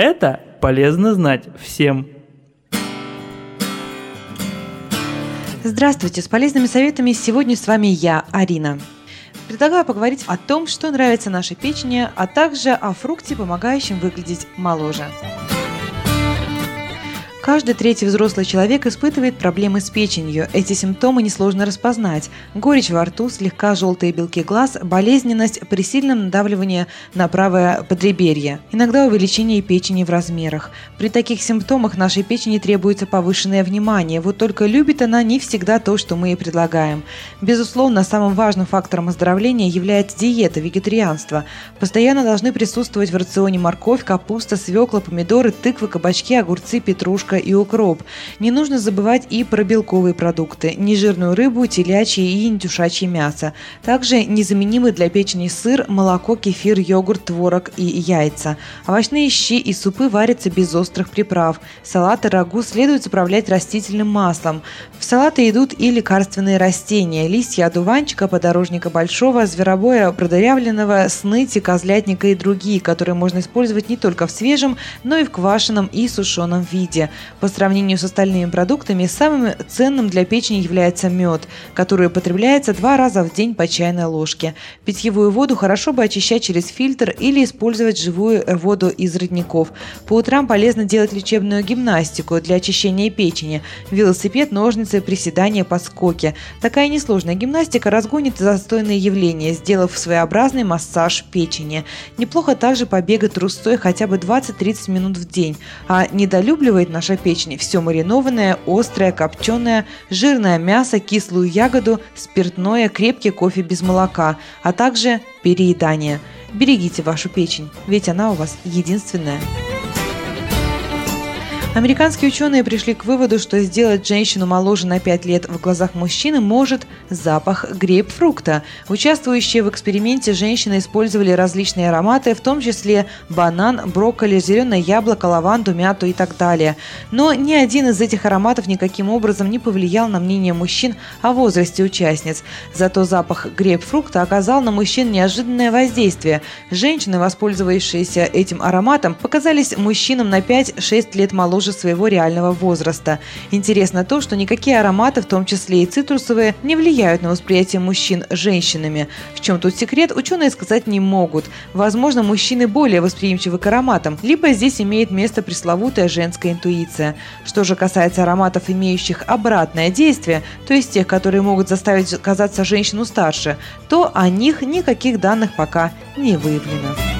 Это полезно знать всем. Здравствуйте, с полезными советами сегодня с вами я, Арина. Предлагаю поговорить о том, что нравится нашей печени, а также о фрукте, помогающем выглядеть моложе. Каждый третий взрослый человек испытывает проблемы с печенью. Эти симптомы несложно распознать. Горечь во рту, слегка желтые белки глаз, болезненность при сильном надавливании на правое подреберье. Иногда увеличение печени в размерах. При таких симптомах нашей печени требуется повышенное внимание. Вот только любит она не всегда то, что мы ей предлагаем. Безусловно, самым важным фактором оздоровления является диета, вегетарианство. Постоянно должны присутствовать в рационе морковь, капуста, свекла, помидоры, тыквы, кабачки, огурцы, петрушка, и укроп. Не нужно забывать и про белковые продукты, нежирную рыбу, телячье и индюшачье мясо. Также незаменимы для печени сыр, молоко, кефир, йогурт, творог и яйца. Овощные щи и супы варятся без острых приправ. Салаты, рагу следует заправлять растительным маслом. В салаты идут и лекарственные растения, листья одуванчика, подорожника большого, зверобоя продырявленного, сныти, козлятника и другие, которые можно использовать не только в свежем, но и в квашеном и сушеном виде. По сравнению с остальными продуктами, самым ценным для печени является мед, который употребляется два раза в день по чайной ложке. Питьевую воду хорошо бы очищать через фильтр или использовать живую воду из родников. По утрам полезно делать лечебную гимнастику для очищения печени. Велосипед, ножницы, приседания, подскоки. Такая несложная гимнастика разгонит застойные явления, сделав своеобразный массаж печени. Неплохо также побегать трусцой хотя бы 20-30 минут в день. А недолюбливает наша печени. Все маринованное, острое, копченое, жирное мясо, кислую ягоду, спиртное, крепкий кофе без молока, а также переедание. Берегите вашу печень, ведь она у вас единственная. Американские ученые пришли к выводу, что сделать женщину моложе на 5 лет в глазах мужчины может запах грейпфрукта. Участвующие в эксперименте женщины использовали различные ароматы, в том числе банан, брокколи, зеленое яблоко, лаванду, мяту и так далее. Но ни один из этих ароматов никаким образом не повлиял на мнение мужчин о возрасте участниц. Зато запах грейпфрукта оказал на мужчин неожиданное воздействие. Женщины, воспользовавшиеся этим ароматом, показались мужчинам на 5-6 лет моложе моложе своего реального возраста. Интересно то, что никакие ароматы, в том числе и цитрусовые, не влияют на восприятие мужчин женщинами. В чем тут секрет, ученые сказать не могут. Возможно, мужчины более восприимчивы к ароматам, либо здесь имеет место пресловутая женская интуиция. Что же касается ароматов, имеющих обратное действие, то есть тех, которые могут заставить казаться женщину старше, то о них никаких данных пока не выявлено.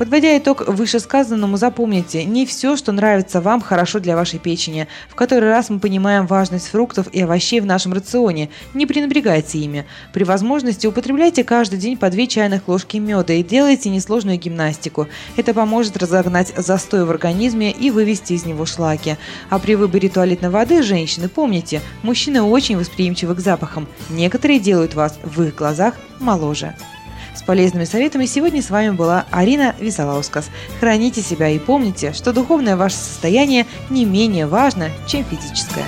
Подводя итог вышесказанному, запомните, не все, что нравится вам, хорошо для вашей печени. В который раз мы понимаем важность фруктов и овощей в нашем рационе. Не пренебрегайте ими. При возможности употребляйте каждый день по 2 чайных ложки меда и делайте несложную гимнастику. Это поможет разогнать застой в организме и вывести из него шлаки. А при выборе туалетной воды, женщины, помните, мужчины очень восприимчивы к запахам. Некоторые делают вас в их глазах моложе. С полезными советами сегодня с вами была Арина Висолаускас. Храните себя и помните, что духовное ваше состояние не менее важно, чем физическое.